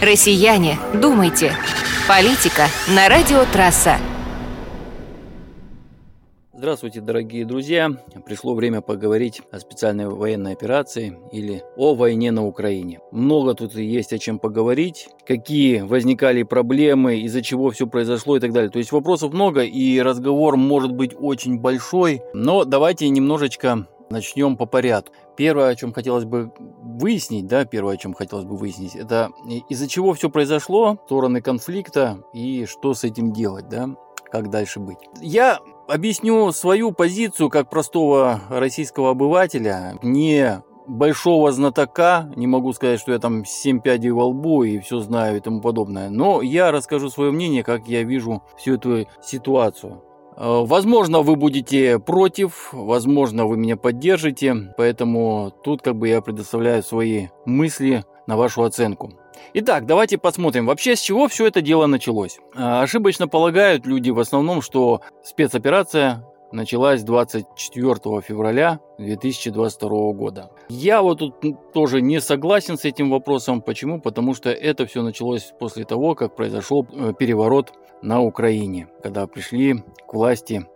Россияне, думайте. Политика на радио «Трасса». Здравствуйте, дорогие друзья! Пришло время поговорить о специальной военной операции или о войне на Украине. Много тут есть о чем поговорить, какие возникали проблемы, из-за чего все произошло и так далее. То есть вопросов много и разговор может быть очень большой, но давайте немножечко начнем по порядку. Первое, о чем хотелось бы выяснить, да, первое, о чем хотелось бы выяснить, это из-за чего все произошло, стороны конфликта и что с этим делать, да, как дальше быть. Я объясню свою позицию как простого российского обывателя, не большого знатока, не могу сказать, что я там 7 пядей во лбу и все знаю и тому подобное, но я расскажу свое мнение, как я вижу всю эту ситуацию. Э, возможно, вы будете против, возможно, вы меня поддержите, поэтому тут как бы я предоставляю свои мысли на вашу оценку. Итак, давайте посмотрим, вообще с чего все это дело началось. А, ошибочно полагают люди в основном, что спецоперация началась 24 февраля 2022 года. Я вот тут тоже не согласен с этим вопросом. Почему? Потому что это все началось после того, как произошел э, переворот на Украине, когда пришли к власти,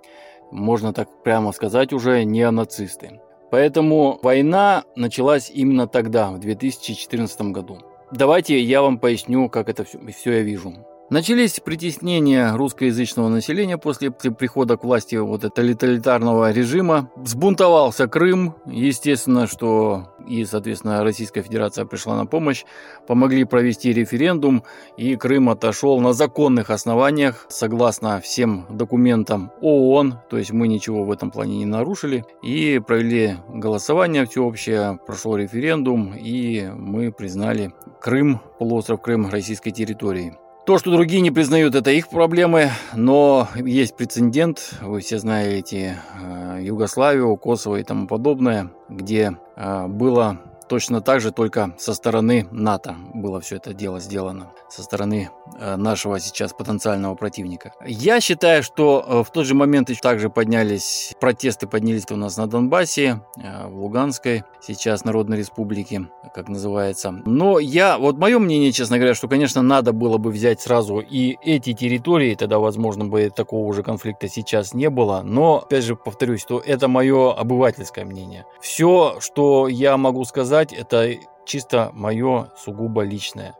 можно так прямо сказать, уже неонацисты. Поэтому война началась именно тогда, в 2014 году. Давайте я вам поясню, как это все, все я вижу. Начались притеснения русскоязычного населения после прихода к власти вот тоталитарного режима. Сбунтовался Крым. Естественно, что и, соответственно, Российская Федерация пришла на помощь. Помогли провести референдум, и Крым отошел на законных основаниях, согласно всем документам ООН. То есть мы ничего в этом плане не нарушили. И провели голосование всеобщее, прошел референдум, и мы признали Крым, полуостров Крым российской территорией. То, что другие не признают, это их проблемы, но есть прецедент, вы все знаете э, Югославию, Косово и тому подобное, где э, было точно так же, только со стороны НАТО было все это дело сделано, со стороны э, нашего сейчас потенциального противника. Я считаю, что э, в тот же момент еще также поднялись, протесты поднялись у нас на Донбассе, э, в Луганской, сейчас Народной Республике, как называется. Но я, вот мое мнение, честно говоря, что, конечно, надо было бы взять сразу и эти территории, тогда, возможно, бы такого уже конфликта сейчас не было. Но, опять же, повторюсь, что это мое обывательское мнение. Все, что я могу сказать, сказать, это чисто мое сугубо личное.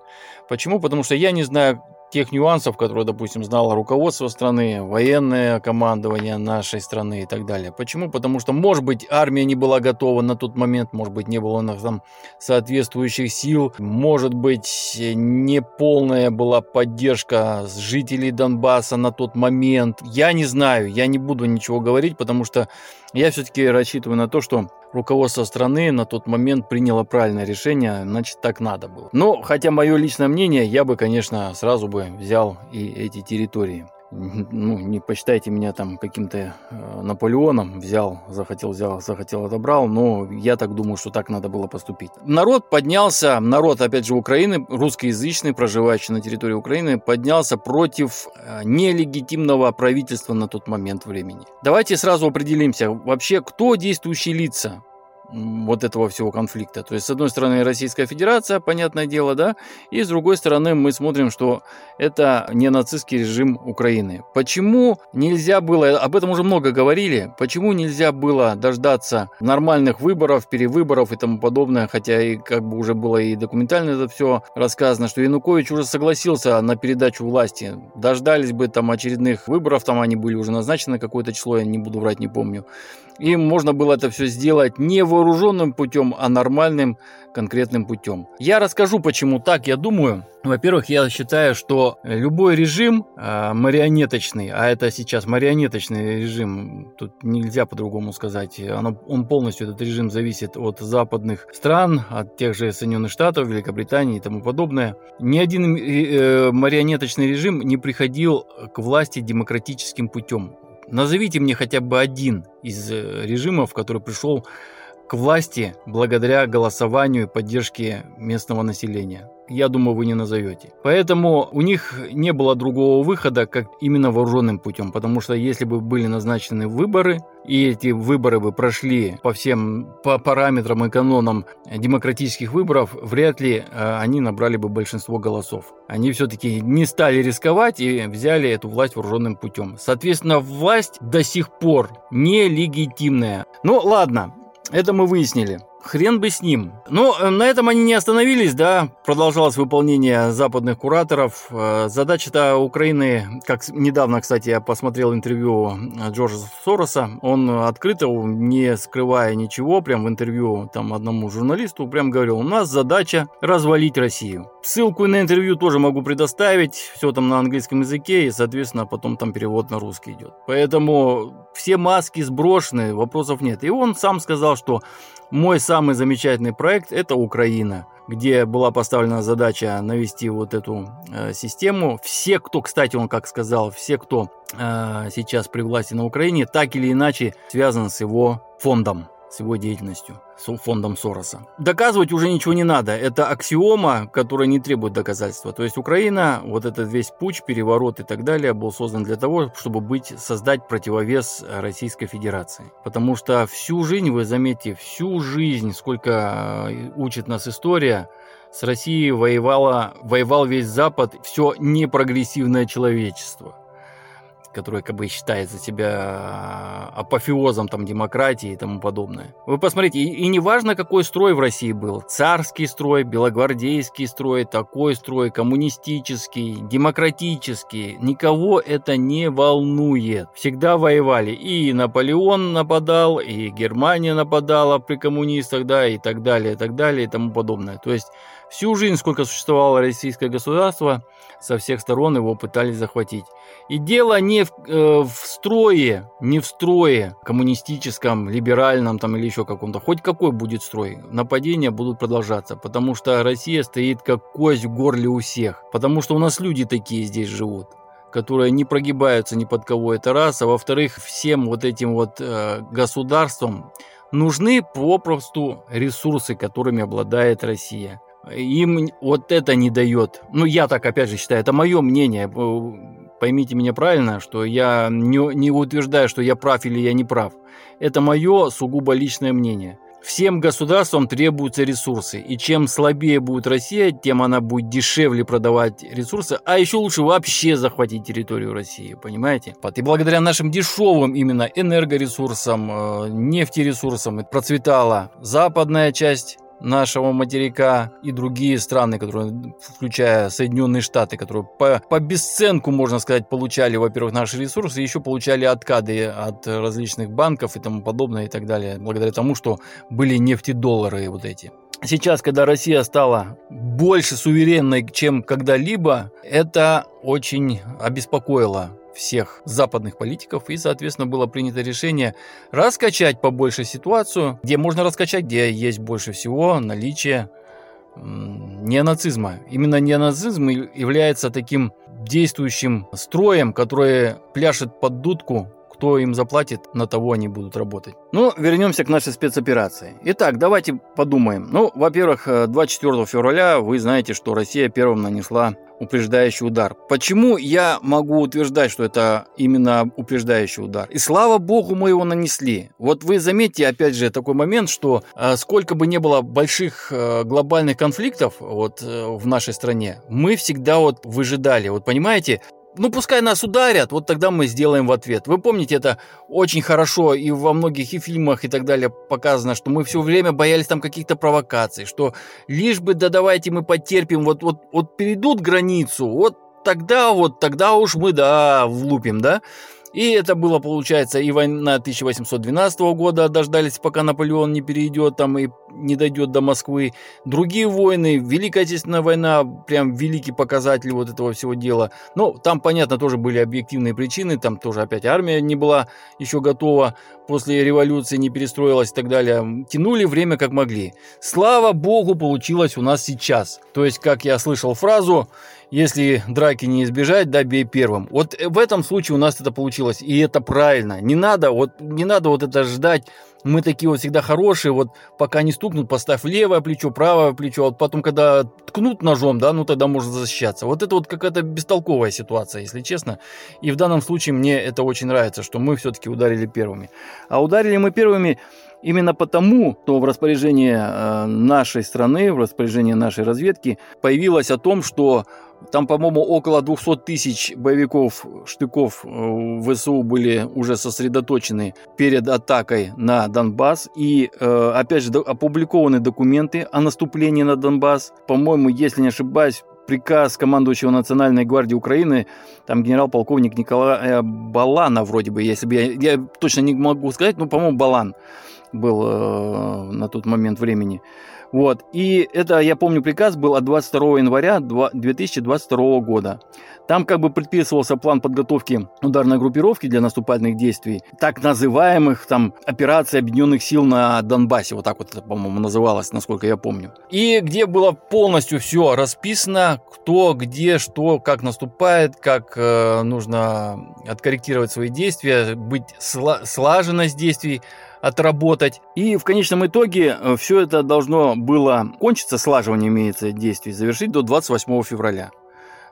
Почему? Потому что я не знаю тех нюансов, которые, допустим, знало руководство страны, военное командование нашей страны и так далее. Почему? Потому что, может быть, армия не была готова на тот момент, может быть, не было там соответствующих сил, может быть, не полная была поддержка жителей Донбасса на тот момент. Я не знаю, я не буду ничего говорить, потому что я все-таки рассчитываю на то, что руководство страны на тот момент приняло правильное решение, значит так надо было. Но, хотя мое личное мнение, я бы, конечно, сразу бы взял и эти территории ну, не посчитайте меня там каким-то э, Наполеоном, взял, захотел, взял, захотел, отобрал, но я так думаю, что так надо было поступить. Народ поднялся, народ, опять же, Украины, русскоязычный, проживающий на территории Украины, поднялся против э, нелегитимного правительства на тот момент времени. Давайте сразу определимся, вообще, кто действующие лица вот этого всего конфликта. То есть, с одной стороны, Российская Федерация, понятное дело, да, и с другой стороны, мы смотрим, что это не нацистский режим Украины. Почему нельзя было, об этом уже много говорили, почему нельзя было дождаться нормальных выборов, перевыборов и тому подобное, хотя и как бы уже было и документально это все рассказано, что Янукович уже согласился на передачу власти. Дождались бы там очередных выборов, там они были уже назначены какое-то число, я не буду врать, не помню. И можно было это все сделать не вооруженным путем, а нормальным конкретным путем. Я расскажу, почему так, я думаю. Во-первых, я считаю, что любой режим э, марионеточный, а это сейчас марионеточный режим, тут нельзя по-другому сказать, оно, он полностью, этот режим зависит от западных стран, от тех же Соединенных Штатов, Великобритании и тому подобное. Ни один э, марионеточный режим не приходил к власти демократическим путем. Назовите мне хотя бы один из э, режимов, который пришел к власти благодаря голосованию и поддержке местного населения я думаю, вы не назовете. Поэтому у них не было другого выхода, как именно вооруженным путем, потому что если бы были назначены выборы, и эти выборы бы прошли по всем по параметрам и канонам демократических выборов, вряд ли э, они набрали бы большинство голосов. Они все-таки не стали рисковать и взяли эту власть вооруженным путем. Соответственно, власть до сих пор нелегитимная. Ну ладно, это мы выяснили. Хрен бы с ним. Но ну, э, на этом они не остановились, да, продолжалось выполнение западных кураторов. Э, задача-то Украины, как недавно, кстати, я посмотрел интервью э, Джорджа Сороса, он открыто, не скрывая ничего, прям в интервью там одному журналисту, прям говорил, у нас задача развалить Россию. Ссылку на интервью тоже могу предоставить, все там на английском языке, и, соответственно, потом там перевод на русский идет. Поэтому все маски сброшены, вопросов нет. И он сам сказал, что мой самый замечательный проект – это Украина, где была поставлена задача навести вот эту э, систему. Все, кто, кстати, он как сказал, все, кто э, сейчас при власти на Украине, так или иначе связан с его фондом с его деятельностью, с фондом Сороса. Доказывать уже ничего не надо. Это аксиома, которая не требует доказательства. То есть Украина, вот этот весь путь, переворот и так далее, был создан для того, чтобы быть, создать противовес Российской Федерации. Потому что всю жизнь, вы заметите, всю жизнь, сколько э, учит нас история, с Россией воевало, воевал весь Запад, все непрогрессивное человечество которая как бы считается себя а, апофеозом там демократии и тому подобное. Вы посмотрите, и, и не важно, какой строй в России был, царский строй, белогвардейский строй, такой строй, коммунистический, демократический, никого это не волнует. Всегда воевали, и Наполеон нападал, и Германия нападала при коммунистах, да, и так далее, и так далее, и тому подобное. То есть всю жизнь, сколько существовало российское государство, со всех сторон его пытались захватить. И дело не в, э, в строе, не в строе коммунистическом, либеральном там или еще каком-то. Хоть какой будет строй, нападения будут продолжаться, потому что Россия стоит как кость в горле у всех. Потому что у нас люди такие здесь живут которые не прогибаются ни под кого, это раз, а во-вторых, всем вот этим вот э, государствам нужны попросту ресурсы, которыми обладает Россия им вот это не дает. Ну, я так, опять же, считаю, это мое мнение. Поймите меня правильно, что я не, не утверждаю, что я прав или я не прав. Это мое сугубо личное мнение. Всем государствам требуются ресурсы, и чем слабее будет Россия, тем она будет дешевле продавать ресурсы, а еще лучше вообще захватить территорию России, понимаете? И благодаря нашим дешевым именно энергоресурсам, э, нефтересурсам процветала западная часть нашего материка и другие страны, которые, включая Соединенные Штаты, которые по, по бесценку, можно сказать, получали, во-первых, наши ресурсы, еще получали откады от различных банков и тому подобное и так далее, благодаря тому, что были нефтедоллары вот эти. Сейчас, когда Россия стала больше суверенной, чем когда-либо, это очень обеспокоило всех западных политиков, и, соответственно, было принято решение раскачать побольше ситуацию, где можно раскачать, где есть больше всего наличие неонацизма. Именно неонацизм является таким действующим строем, который пляшет под дудку кто им заплатит, на того они будут работать. Ну, вернемся к нашей спецоперации. Итак, давайте подумаем. Ну, во-первых, 24 февраля вы знаете, что Россия первым нанесла упреждающий удар. Почему я могу утверждать, что это именно упреждающий удар? И слава богу, мы его нанесли. Вот вы заметьте, опять же, такой момент, что э, сколько бы не было больших э, глобальных конфликтов вот э, в нашей стране, мы всегда вот выжидали. Вот понимаете, ну пускай нас ударят, вот тогда мы сделаем в ответ. Вы помните, это очень хорошо и во многих и фильмах и так далее показано, что мы все время боялись там каких-то провокаций, что лишь бы да давайте мы потерпим, вот, вот, вот перейдут границу, вот тогда вот, тогда уж мы, да, влупим, да. И это было, получается, и война 1812 года, дождались, пока Наполеон не перейдет там и не дойдет до Москвы. Другие войны, Великая Отечественная война, прям великий показатель вот этого всего дела. Но там, понятно, тоже были объективные причины, там тоже опять армия не была еще готова, после революции не перестроилась и так далее. Тянули время как могли. Слава богу, получилось у нас сейчас. То есть, как я слышал фразу, если драки не избежать, да, бей первым. Вот в этом случае у нас это получилось, и это правильно. Не надо вот, не надо вот это ждать мы такие вот всегда хорошие, вот пока не стукнут, поставь левое плечо, правое плечо, а вот потом, когда ткнут ножом, да, ну тогда можно защищаться. Вот это вот какая-то бестолковая ситуация, если честно. И в данном случае мне это очень нравится, что мы все-таки ударили первыми. А ударили мы первыми Именно потому, что в распоряжении э, нашей страны, в распоряжении нашей разведки появилось о том, что там, по-моему, около 200 тысяч боевиков, штыков э, ВСУ были уже сосредоточены перед атакой на Донбасс. И, э, опять же, опубликованы документы о наступлении на Донбасс. По-моему, если не ошибаюсь, приказ командующего Национальной гвардии Украины, там генерал-полковник Николай Балана вроде бы, если бы я, я точно не могу сказать, но, по-моему, Балан был э, на тот момент времени. Вот. И это, я помню, приказ был от 22 января 2022 года. Там как бы предписывался план подготовки ударной группировки для наступательных действий, так называемых там операций объединенных сил на Донбассе, вот так вот по-моему, называлось, насколько я помню. И где было полностью все расписано, кто, где, что, как наступает, как э, нужно откорректировать свои действия, быть сла- слаженность действий, отработать. И в конечном итоге э, все это должно было кончиться, слаживание имеется действий, завершить до 28 февраля.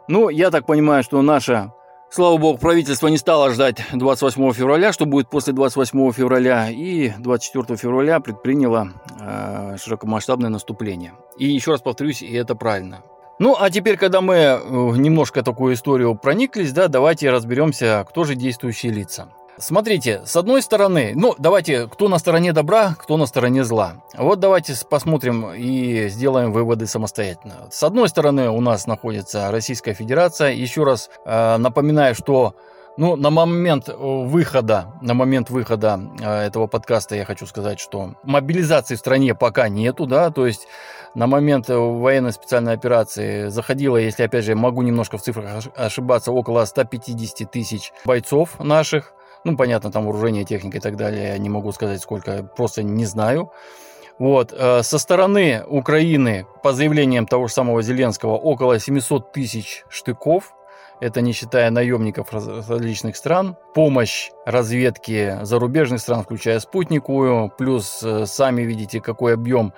Ну, я так понимаю, что наша Слава богу, правительство не стало ждать 28 февраля, что будет после 28 февраля, и 24 февраля предприняло э, широкомасштабное наступление. И еще раз повторюсь, и это правильно. Ну, а теперь, когда мы э, немножко такую историю прониклись, да, давайте разберемся, кто же действующие лица. Смотрите, с одной стороны, ну, давайте, кто на стороне добра, кто на стороне зла. Вот давайте посмотрим и сделаем выводы самостоятельно. С одной стороны у нас находится Российская Федерация. Еще раз э, напоминаю, что ну, на момент э, выхода, на момент выхода э, этого подкаста я хочу сказать, что мобилизации в стране пока нету, да, то есть на момент э, военной специальной операции заходило, если опять же могу немножко в цифрах ошибаться, около 150 тысяч бойцов наших. Ну, понятно, там вооружение, техника и так далее. Не могу сказать, сколько, просто не знаю. Вот. Э, со стороны Украины, по заявлениям того же самого Зеленского, около 700 тысяч штыков. Это не считая наемников различных стран. Помощь разведки зарубежных стран, включая спутниковую. Плюс э, сами видите, какой объем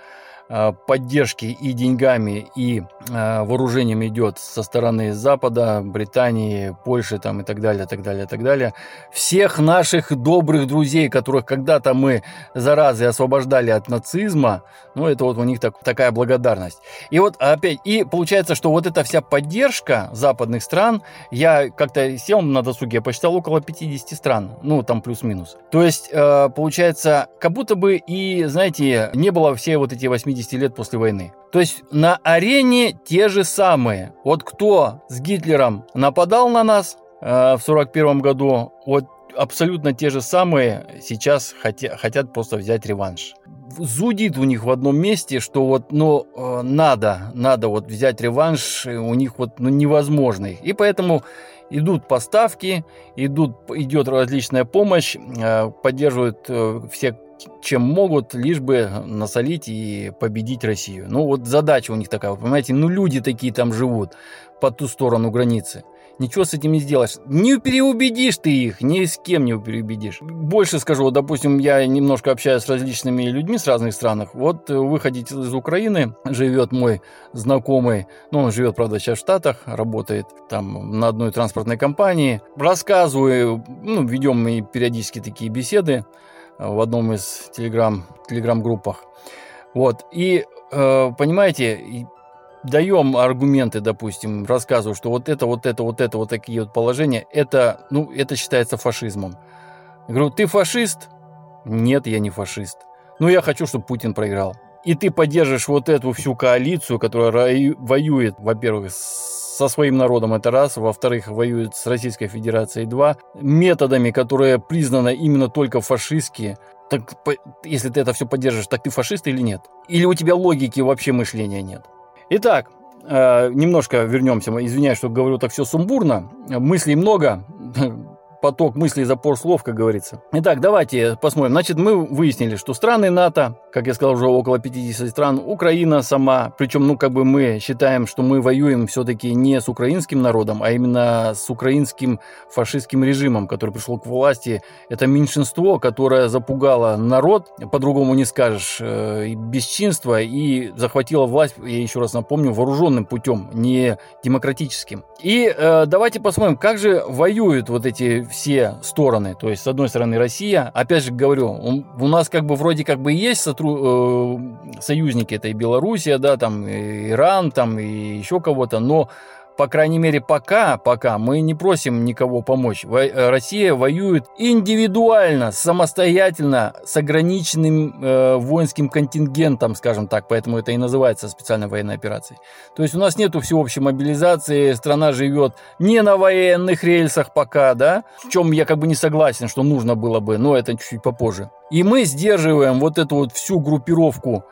поддержки и деньгами, и э, вооружением идет со стороны Запада, Британии, Польши там, и так далее, так далее, так далее. Всех наших добрых друзей, которых когда-то мы заразы освобождали от нацизма, ну, это вот у них так, такая благодарность. И вот опять, и получается, что вот эта вся поддержка западных стран, я как-то сел на досуге, я посчитал около 50 стран, ну, там плюс-минус. То есть, э, получается, как будто бы и, знаете, не было все вот эти 80 50 лет после войны. То есть на арене те же самые. Вот кто с Гитлером нападал на нас э, в 41 году, вот абсолютно те же самые сейчас хотя, хотят просто взять реванш. Зудит у них в одном месте, что вот, ну, э, надо, надо вот взять реванш, у них вот, ну, невозможно. И поэтому идут поставки, идут, идет различная помощь, э, поддерживают э, все чем могут, лишь бы насолить и победить Россию. Ну вот задача у них такая, вы понимаете, ну люди такие там живут по ту сторону границы. Ничего с этим не сделаешь. Не переубедишь ты их, ни с кем не переубедишь. Больше скажу, вот, допустим, я немножко общаюсь с различными людьми с разных стран. Вот вы хотите из Украины, живет мой знакомый, ну, он живет, правда, сейчас в Штатах, работает там на одной транспортной компании. Рассказываю, ну, ведем мы периодически такие беседы в одном из телеграм, телеграм-группах. Вот. И, э, понимаете, даем аргументы, допустим, рассказываю, что вот это, вот это, вот это, вот такие вот положения, это, ну, это считается фашизмом. Я говорю, ты фашист? Нет, я не фашист. Ну, я хочу, чтобы Путин проиграл. И ты поддержишь вот эту всю коалицию, которая воюет, во-первых, с со своим народом, это раз. Во-вторых, воюет с Российской Федерацией, два. Методами, которые признаны именно только фашистские. Так если ты это все поддерживаешь, так ты фашист или нет? Или у тебя логики вообще мышления нет? Итак, э, немножко вернемся. Извиняюсь, что говорю так все сумбурно. Мыслей много. поток мыслей, запор слов, как говорится. Итак, давайте посмотрим. Значит, мы выяснили, что страны НАТО, как я сказал, уже около 50 стран, Украина сама, причем, ну, как бы мы считаем, что мы воюем все-таки не с украинским народом, а именно с украинским фашистским режимом, который пришел к власти. Это меньшинство, которое запугало народ, по-другому не скажешь, э, бесчинство, и захватило власть, я еще раз напомню, вооруженным путем, не демократическим. И э, давайте посмотрим, как же воюют вот эти все стороны. То есть, с одной стороны, Россия. Опять же говорю, у нас как бы вроде как бы есть сотру... э, союзники, это и Белоруссия, да, там, и Иран, там, и еще кого-то, но по крайней мере, пока, пока мы не просим никого помочь. Э, Россия воюет индивидуально, самостоятельно, с ограниченным э, воинским контингентом, скажем так, поэтому это и называется специальной военной операцией. То есть у нас нету всеобщей мобилизации, страна живет не на военных рельсах пока, да, в чем я как бы не согласен, что нужно было бы, но это чуть-чуть попозже. И мы сдерживаем вот эту вот всю группировку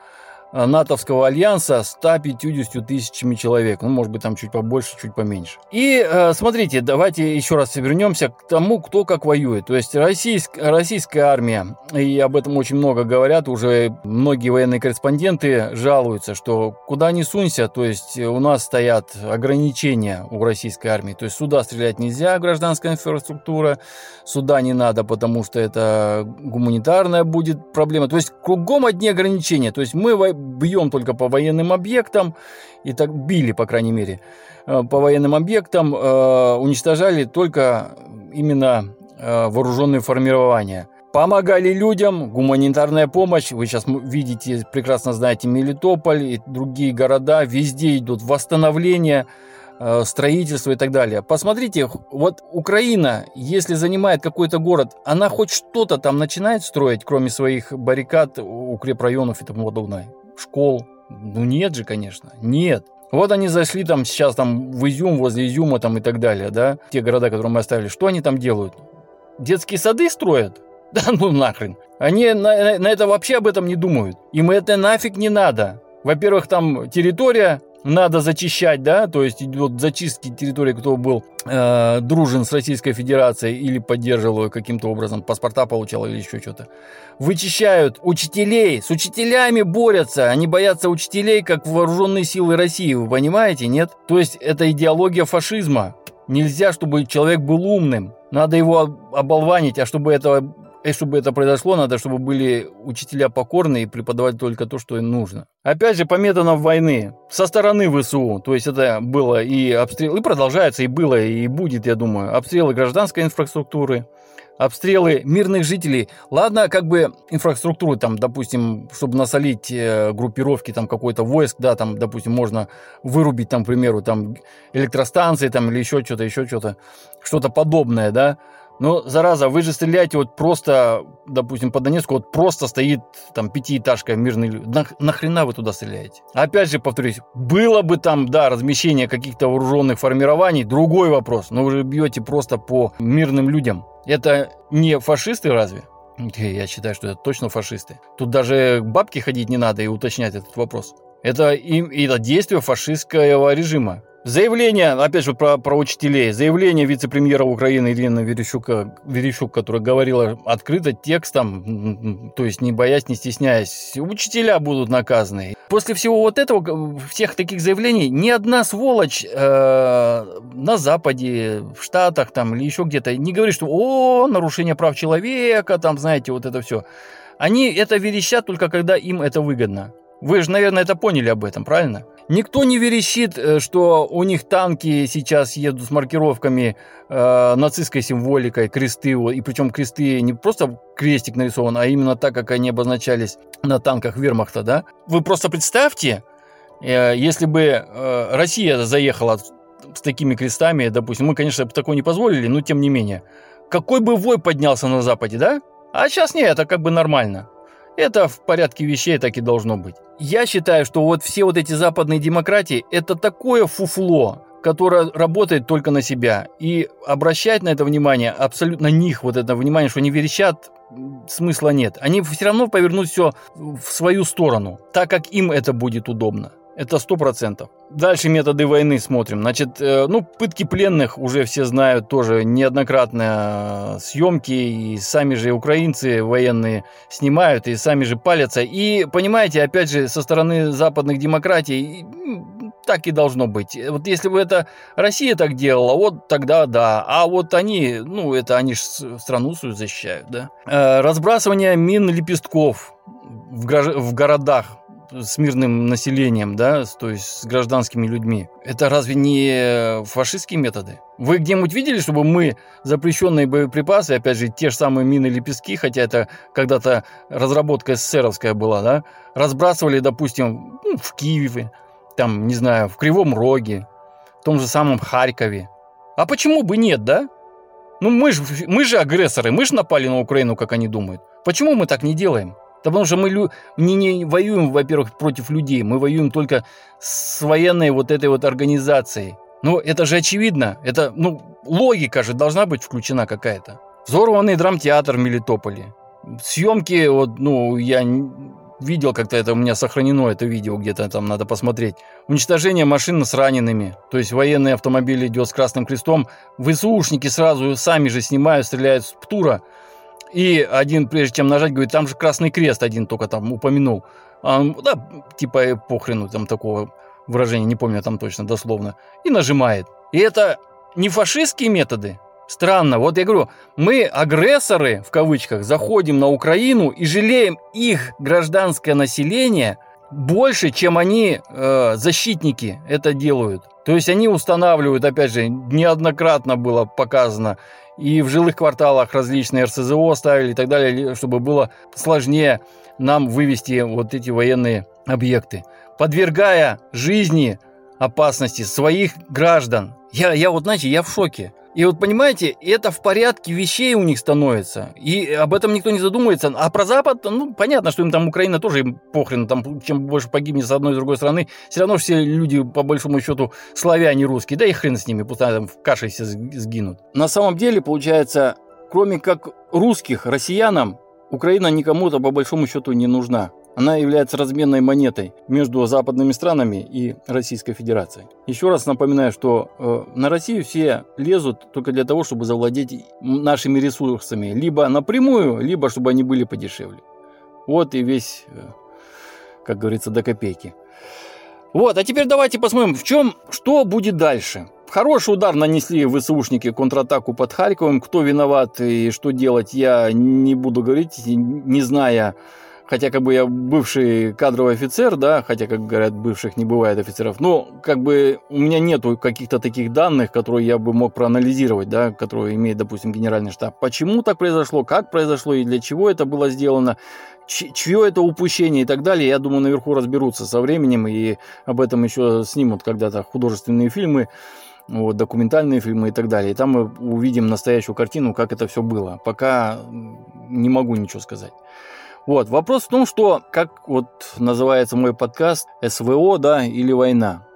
натовского альянса 150 тысячами человек. Ну, может быть, там чуть побольше, чуть поменьше. И э, смотрите, давайте еще раз вернемся к тому, кто как воюет. То есть российск, российская армия, и об этом очень много говорят, уже многие военные корреспонденты жалуются, что куда ни сунься, то есть у нас стоят ограничения у российской армии. То есть сюда стрелять нельзя, гражданская инфраструктура, сюда не надо, потому что это гуманитарная будет проблема. То есть кругом одни ограничения. То есть мы бьем только по военным объектам, и так били, по крайней мере, э, по военным объектам, э, уничтожали только именно э, вооруженные формирования. Помогали людям, гуманитарная помощь. Вы сейчас видите, прекрасно знаете, Мелитополь и другие города. Везде идут восстановления, строительство и так далее. Посмотрите, вот Украина, если занимает какой-то город, она хоть что-то там начинает строить, кроме своих баррикад, укрепрайонов и тому подобное школ. Ну нет же, конечно, нет. Вот они зашли там сейчас там в Изюм, возле Изюма там и так далее, да, те города, которые мы оставили. Что они там делают? Детские сады строят? Да ну нахрен. Они на, на это вообще об этом не думают. Им это нафиг не надо. Во-первых, там территория надо зачищать, да, то есть идет зачистки территории, кто был э, дружен с Российской Федерацией или поддерживал ее каким-то образом, паспорта получал или еще что-то. Вычищают учителей, с учителями борются, они боятся учителей, как вооруженные силы России, вы понимаете, нет? То есть это идеология фашизма. Нельзя, чтобы человек был умным, надо его оболванить, а чтобы это и чтобы это произошло, надо, чтобы были учителя покорные и преподавать только то, что им нужно. Опять же, по методам войны, со стороны ВСУ, то есть это было и обстрел, и продолжается, и было, и будет, я думаю, обстрелы гражданской инфраструктуры, обстрелы мирных жителей. Ладно, как бы инфраструктуру, там, допустим, чтобы насолить э, группировки там какой-то войск, да, там, допустим, можно вырубить, там, к примеру, там, электростанции, там, или еще что-то, еще что-то, что-то подобное, да, ну, зараза, вы же стреляете вот просто, допустим, по Донецку, вот просто стоит там пятиэтажка мирный люди. На, нахрена вы туда стреляете? Опять же, повторюсь, было бы там, да, размещение каких-то вооруженных формирований, другой вопрос. Но вы же бьете просто по мирным людям. Это не фашисты разве? Я считаю, что это точно фашисты. Тут даже бабки ходить не надо и уточнять этот вопрос. Это, им, это действие фашистского режима. Заявление, опять же, про, про учителей. Заявление вице-премьера Украины Ирины Верещука, Верещук, которая говорила открыто текстом, то есть не боясь, не стесняясь. Учителя будут наказаны. После всего вот этого, всех таких заявлений, ни одна сволочь э, на Западе, в Штатах там или еще где-то не говорит, что «О, нарушение прав человека», там, знаете, вот это все. Они это верещат только когда им это выгодно. Вы же, наверное, это поняли об этом, правильно? Никто не верещит, э, что у них танки сейчас едут с маркировками э, нацистской символикой, кресты, и причем кресты не просто крестик нарисован, а именно так, как они обозначались на танках вермахта, да? Вы просто представьте, э, если бы э, Россия заехала с такими крестами, допустим, мы, конечно, бы такого не позволили, но тем не менее, какой бы вой поднялся на Западе, да? А сейчас нет, это как бы нормально. Это в порядке вещей так и должно быть. Я считаю, что вот все вот эти западные демократии – это такое фуфло, которое работает только на себя. И обращать на это внимание, абсолютно них вот это внимание, что они верещат, смысла нет. Они все равно повернут все в свою сторону, так как им это будет удобно. Это сто процентов. Дальше методы войны смотрим. Значит, э, ну, пытки пленных уже все знают тоже неоднократно съемки, и сами же украинцы военные снимают, и сами же палятся. И, понимаете, опять же, со стороны западных демократий так и должно быть. Вот если бы это Россия так делала, вот тогда да. А вот они, ну, это они же страну свою защищают, да. Э, разбрасывание мин лепестков в, в городах с мирным населением, да, то есть с гражданскими людьми. Это разве не фашистские методы? Вы где-нибудь видели, чтобы мы запрещенные боеприпасы, опять же, те же самые мины лепестки, хотя это когда-то разработка СССРовская была, да, разбрасывали, допустим, ну, в Киеве, там, не знаю, в Кривом Роге, в том же самом Харькове. А почему бы нет, да? Ну, мы же мы же агрессоры, мы же напали на Украину, как они думают. Почему мы так не делаем? Потому что мы лю... не, не воюем, во-первых, против людей, мы воюем только с военной вот этой вот организацией. Ну, это же очевидно. Это, ну, логика же должна быть включена какая-то. Взорванный драмтеатр в Мелитополе. Съемки, вот, ну, я видел как-то это, у меня сохранено это видео, где-то там надо посмотреть. Уничтожение машин с ранеными. То есть военный автомобиль идет с красным крестом. ВСУшники сразу сами же снимают, стреляют с птура. И один, прежде чем нажать, говорит, там же Красный Крест один только там упомянул. А он, да, типа похрену, там такого выражения, не помню там точно, дословно. И нажимает. И это не фашистские методы. Странно. Вот я говорю, мы агрессоры, в кавычках, заходим на Украину и жалеем их гражданское население больше, чем они, э, защитники, это делают. То есть они устанавливают, опять же, неоднократно было показано, и в жилых кварталах различные РСЗО ставили и так далее, чтобы было сложнее нам вывести вот эти военные объекты, подвергая жизни опасности своих граждан. Я, я вот, знаете, я в шоке. И вот понимаете, это в порядке вещей у них становится. И об этом никто не задумывается. А про Запад, ну, понятно, что им там Украина тоже им похрен. Там чем больше погибнет с одной и с другой стороны, все равно все люди, по большому счету, славяне русские. Да и хрен с ними, пусть там в каше все сгинут. На самом деле, получается, кроме как русских, россиянам, Украина никому-то по большому счету не нужна. Она является разменной монетой между западными странами и Российской Федерацией. Еще раз напоминаю, что э, на Россию все лезут только для того, чтобы завладеть нашими ресурсами. Либо напрямую, либо чтобы они были подешевле. Вот и весь, э, как говорится, до копейки. Вот, а теперь давайте посмотрим, в чем, что будет дальше. Хороший удар нанесли ВСУшники контратаку под Харьковом. Кто виноват и что делать, я не буду говорить, не зная хотя как бы я бывший кадровый офицер, да, хотя, как говорят, бывших не бывает офицеров, но как бы у меня нету каких-то таких данных, которые я бы мог проанализировать, да, которые имеет, допустим, генеральный штаб. Почему так произошло, как произошло и для чего это было сделано, чье это упущение и так далее, я думаю, наверху разберутся со временем и об этом еще снимут когда-то художественные фильмы, вот, документальные фильмы и так далее. И там мы увидим настоящую картину, как это все было. Пока не могу ничего сказать. Вот, вопрос в том, что, как вот называется мой подкаст, СВО, да, или война.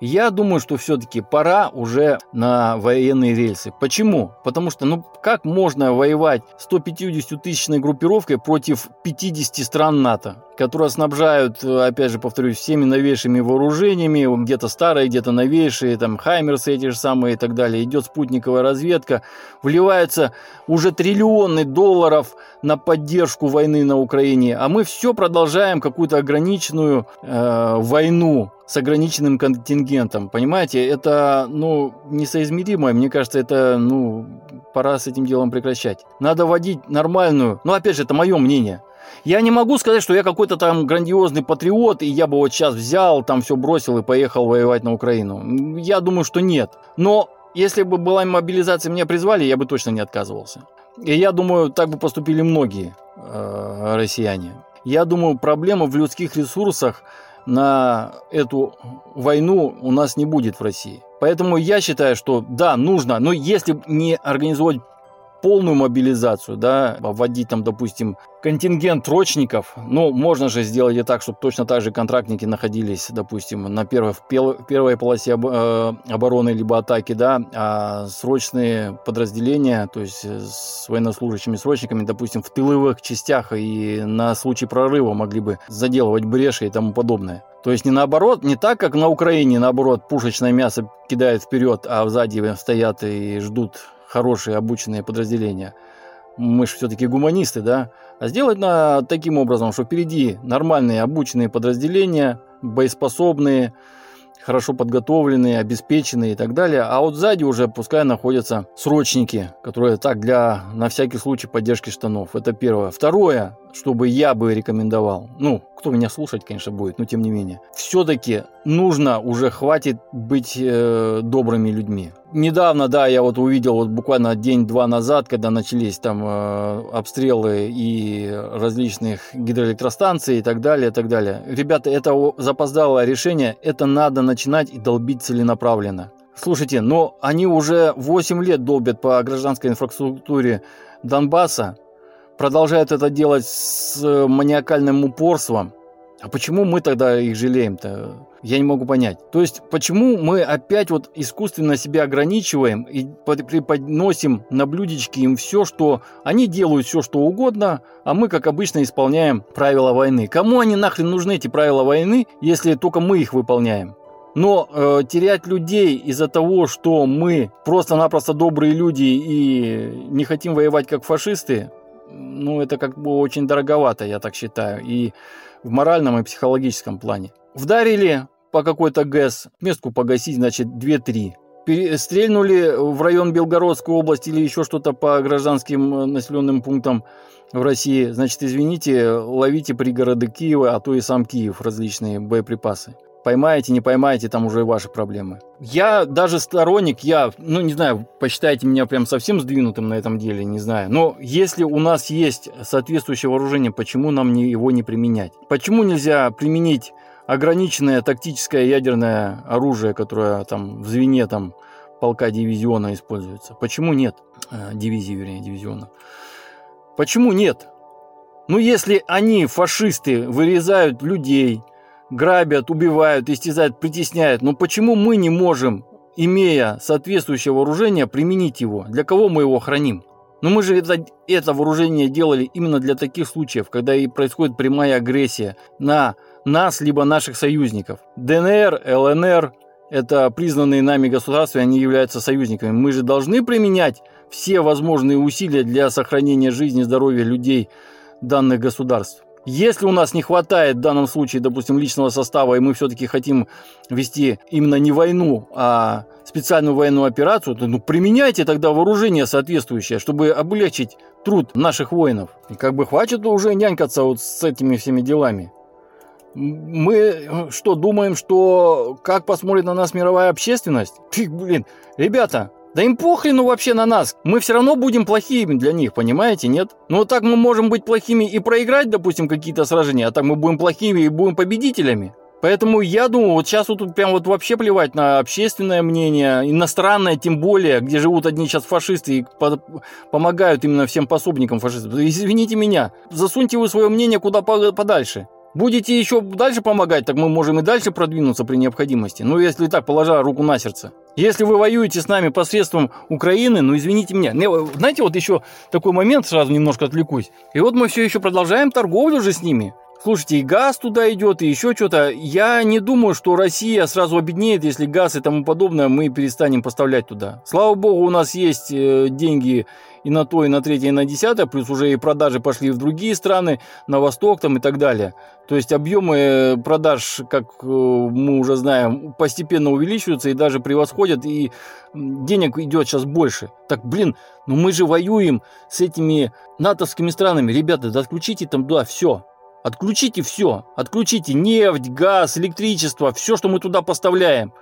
Я думаю, что все-таки пора уже на военные рельсы. Почему? Потому что, ну, как можно воевать 150-тысячной группировкой против 50 стран НАТО, которые снабжают, опять же, повторюсь, всеми новейшими вооружениями, где-то старые, где-то новейшие, там, Хаймерсы эти же самые и так далее. Идет спутниковая разведка, вливаются уже триллионы долларов на поддержку войны на Украине, а мы все продолжаем какую-то ограниченную э, войну с ограниченным контингентом. Понимаете, это, ну, несоизмеримо. Мне кажется, это, ну, пора с этим делом прекращать. Надо вводить нормальную, ну, опять же, это мое мнение. Я не могу сказать, что я какой-то там грандиозный патриот, и я бы вот сейчас взял, там все бросил и поехал воевать на Украину. Я думаю, что нет. Но если бы была мобилизация, меня призвали, я бы точно не отказывался. И я думаю, так бы поступили многие э, россияне. Я думаю, проблема в людских ресурсах на эту войну у нас не будет в России. Поэтому я считаю, что да, нужно, но если не организовать полную мобилизацию, да, вводить там, допустим, контингент рочников, ну, можно же сделать и так, чтобы точно так же контрактники находились, допустим, на первой, в первой полосе э, обороны либо атаки, да, а срочные подразделения, то есть с военнослужащими срочниками, допустим, в тыловых частях и на случай прорыва могли бы заделывать бреши и тому подобное. То есть не наоборот, не так, как на Украине, наоборот, пушечное мясо кидают вперед, а сзади стоят и ждут хорошие обученные подразделения. Мы же все-таки гуманисты, да? А сделать на, таким образом, что впереди нормальные обученные подразделения, боеспособные, хорошо подготовленные, обеспеченные и так далее. А вот сзади уже пускай находятся срочники, которые так для на всякий случай поддержки штанов. Это первое. Второе, чтобы я бы рекомендовал, ну, кто меня слушать, конечно, будет, но тем не менее, все-таки нужно уже хватит быть э, добрыми людьми. Недавно, да, я вот увидел вот буквально день-два назад, когда начались там э, обстрелы и различных гидроэлектростанций и так далее, и так далее. Ребята, это запоздалое решение, это надо начинать и долбить целенаправленно. Слушайте, но они уже 8 лет долбят по гражданской инфраструктуре Донбасса, продолжают это делать с маниакальным упорством. А почему мы тогда их жалеем-то? Я не могу понять. То есть, почему мы опять вот искусственно себя ограничиваем и преподносим на блюдечке им все, что они делают все, что угодно, а мы, как обычно, исполняем правила войны. Кому они нахрен нужны, эти правила войны, если только мы их выполняем? Но э, терять людей из-за того, что мы просто-напросто добрые люди и не хотим воевать как фашисты, ну, это как бы очень дороговато, я так считаю, и в моральном и психологическом плане. Вдарили по какой-то ГЭС, местку погасить, значит, 2-3. Стрельнули в район Белгородской области или еще что-то по гражданским э, населенным пунктам в России, значит, извините, ловите пригороды Киева, а то и сам Киев, различные боеприпасы. Поймаете, не поймаете, там уже ваши проблемы. Я даже сторонник, я, ну не знаю, посчитайте меня прям совсем сдвинутым на этом деле, не знаю. Но если у нас есть соответствующее вооружение, почему нам не, его не применять? Почему нельзя применить ограниченное тактическое ядерное оружие, которое там в звене там полка дивизиона используется? Почему нет? Э, дивизии, вернее, дивизиона. Почему нет? Ну, если они, фашисты, вырезают людей, грабят, убивают, истязают, притесняют. Но почему мы не можем, имея соответствующее вооружение, применить его? Для кого мы его храним? Но мы же это, это вооружение делали именно для таких случаев, когда и происходит прямая агрессия на нас, либо наших союзников. ДНР, ЛНР – это признанные нами государства, и они являются союзниками. Мы же должны применять все возможные усилия для сохранения жизни и здоровья людей данных государств. Если у нас не хватает в данном случае, допустим, личного состава, и мы все-таки хотим вести именно не войну, а специальную военную операцию, то ну, применяйте тогда вооружение соответствующее, чтобы облегчить труд наших воинов. И как бы хватит уже нянькаться вот с этими всеми делами. Мы э, что, думаем, что как посмотрит на нас мировая общественность? Ты, блин, ребята, да им похрену вообще на нас. Мы все равно будем плохими для них, понимаете, нет? Ну вот так мы можем быть плохими и проиграть, допустим, какие-то сражения, а так мы будем плохими и будем победителями. Поэтому я думаю, вот сейчас вот прям вот вообще плевать на общественное мнение, иностранное тем более, где живут одни сейчас фашисты и по помогают именно всем пособникам фашистов. Извините меня, засуньте вы свое мнение куда подальше. Будете еще дальше помогать, так мы можем и дальше продвинуться при необходимости. Ну, если так, положа руку на сердце. Если вы воюете с нами посредством Украины, ну, извините меня. Знаете, вот еще такой момент, сразу немножко отвлекусь. И вот мы все еще продолжаем торговлю же с ними. Слушайте, и газ туда идет, и еще что-то. Я не думаю, что Россия сразу обеднеет, если газ и тому подобное мы перестанем поставлять туда. Слава богу, у нас есть э, деньги и на то, и на третье, и на десятое, плюс уже и продажи пошли в другие страны, на восток там и так далее. То есть объемы э, продаж, как э, мы уже знаем, постепенно увеличиваются и даже превосходят, и денег идет сейчас больше. Так, блин, ну мы же воюем с этими натовскими странами. Ребята, да отключите там, да, все. Отключите все. Отключите нефть, газ, электричество, все, что мы туда поставляем.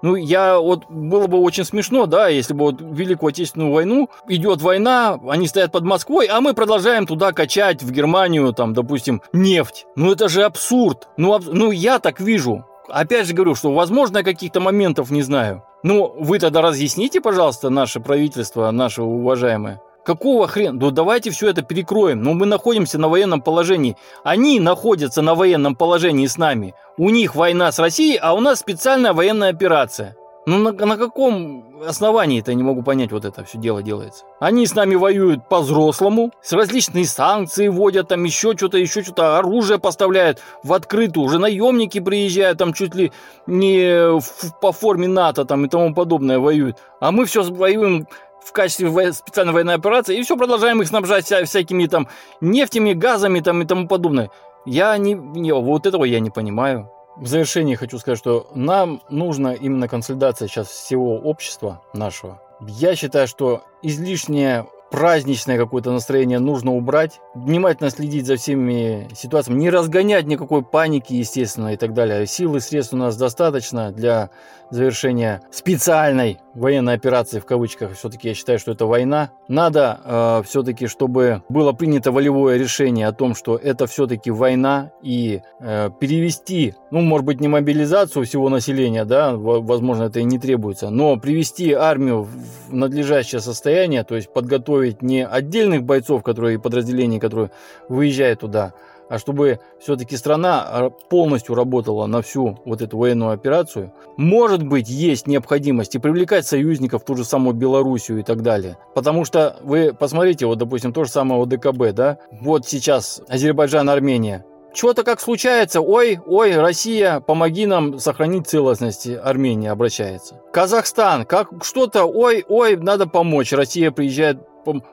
Ну, я вот было бы очень смешно, да, если бы вот Великую Отечественную войну идет война, они стоят под Москвой, а мы продолжаем туда качать в Германию, там, допустим, нефть. Ну, это же абсурд. Ну, аб... ну я так вижу. Опять же говорю, что, возможно, каких-то моментов не знаю. Ну, вы тогда разъясните, пожалуйста, наше правительство, наше уважаемое, Какого хрена? Ну давайте все это перекроем. Ну мы находимся на военном положении. Они находятся на военном положении с нами. У них война с Россией, а у нас специальная военная операция. Ну на, на каком основании это не могу понять вот это все дело делается? Они с нами воюют по-взрослому, с различные санкции вводят, там еще что-то, еще что-то, оружие поставляют в открытую, уже наемники приезжают, там чуть ли не в, по форме НАТО там и тому подобное воюют. А мы все воюем в качестве специальной военной операции и все продолжаем их снабжать вся, всякими там нефтями, газами там и тому подобное. Я не, не, вот этого я не понимаю. В завершении хочу сказать, что нам нужна именно консолидация сейчас всего общества нашего. Я считаю, что излишнее праздничное какое-то настроение нужно убрать, внимательно следить за всеми ситуациями, не разгонять никакой паники, естественно, и так далее. Сил и средств у нас достаточно для завершения специальной военной операции в кавычках. Все-таки я считаю, что это война. Надо э, все-таки, чтобы было принято волевое решение о том, что это все-таки война и э, перевести, ну, может быть, не мобилизацию всего населения, да, возможно, это и не требуется, но привести армию в надлежащее состояние, то есть подготовить не отдельных бойцов, которые подразделения, которые выезжают туда, а чтобы все-таки страна а, полностью работала на всю вот эту военную операцию, может быть, есть необходимость и привлекать союзников, ту же самую Белоруссию и так далее. Потому что вы посмотрите, вот, допустим, то же самое ОДКБ, да, вот сейчас Азербайджан, Армения, что-то как случается, ой, ой, Россия, помоги нам сохранить целостность Армении, обращается. Казахстан, как что-то, ой, ой, надо помочь, Россия приезжает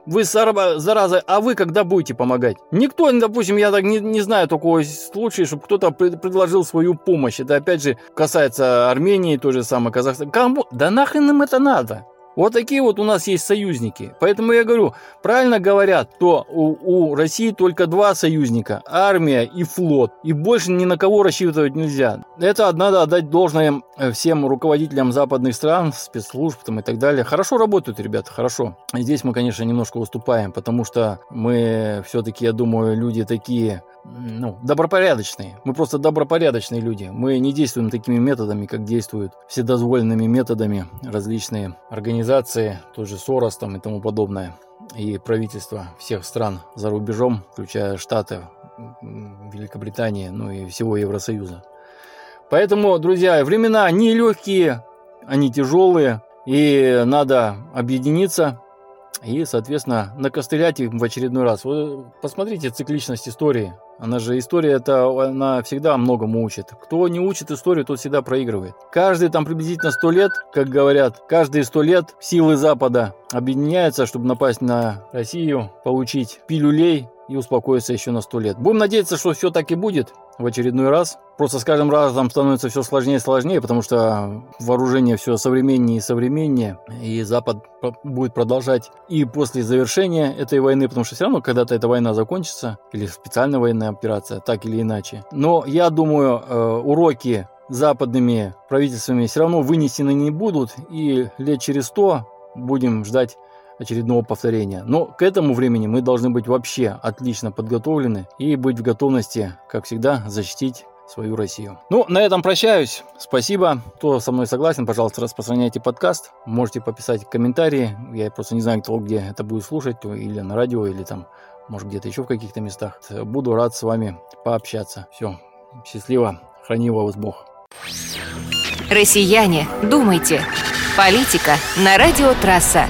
вы, зараза, а вы когда будете помогать? Никто, допустим, я так не, не знаю такого случая, чтобы кто-то предложил свою помощь. Это опять же касается Армении, то же самое Казахстана. Кому? Да нахрен им это надо? Вот такие вот у нас есть союзники. Поэтому я говорю, правильно говорят, что у, у России только два союзника. Армия и флот. И больше ни на кого рассчитывать нельзя. Это надо отдать должное э, всем руководителям западных стран, спецслужб там, и так далее. Хорошо работают, ребята, хорошо. Здесь мы, конечно, немножко уступаем, потому что мы все-таки, я думаю, люди такие ну, добропорядочные. Мы просто добропорядочные люди. Мы не действуем такими методами, как действуют вседозволенными методами различные организации, тот же Сорос там и тому подобное, и правительства всех стран за рубежом, включая Штаты, Великобритании, ну и всего Евросоюза. Поэтому, друзья, времена не легкие, они тяжелые, и надо объединиться, и, соответственно, накостылять их в очередной раз. Вы посмотрите цикличность истории. Она же история, это она всегда многому учит. Кто не учит историю, тот всегда проигрывает. Каждые там приблизительно сто лет, как говорят, каждые сто лет силы Запада объединяются, чтобы напасть на Россию, получить пилюлей и успокоиться еще на сто лет. Будем надеяться, что все так и будет в очередной раз. Просто с каждым разом становится все сложнее и сложнее, потому что вооружение все современнее и современнее, и Запад будет продолжать и после завершения этой войны, потому что все равно когда-то эта война закончится, или специальная военная операция, так или иначе. Но я думаю, э, уроки западными правительствами все равно вынесены не будут, и лет через сто будем ждать очередного повторения. Но к этому времени мы должны быть вообще отлично подготовлены и быть в готовности, как всегда, защитить свою Россию. Ну, на этом прощаюсь. Спасибо. Кто со мной согласен, пожалуйста, распространяйте подкаст. Можете пописать комментарии. Я просто не знаю, кто где это будет слушать, или на радио, или там, может, где-то еще в каких-то местах. Буду рад с вами пообщаться. Все. Счастливо. Храни вас Бог. Россияне, думайте. Политика на радио «Трасса».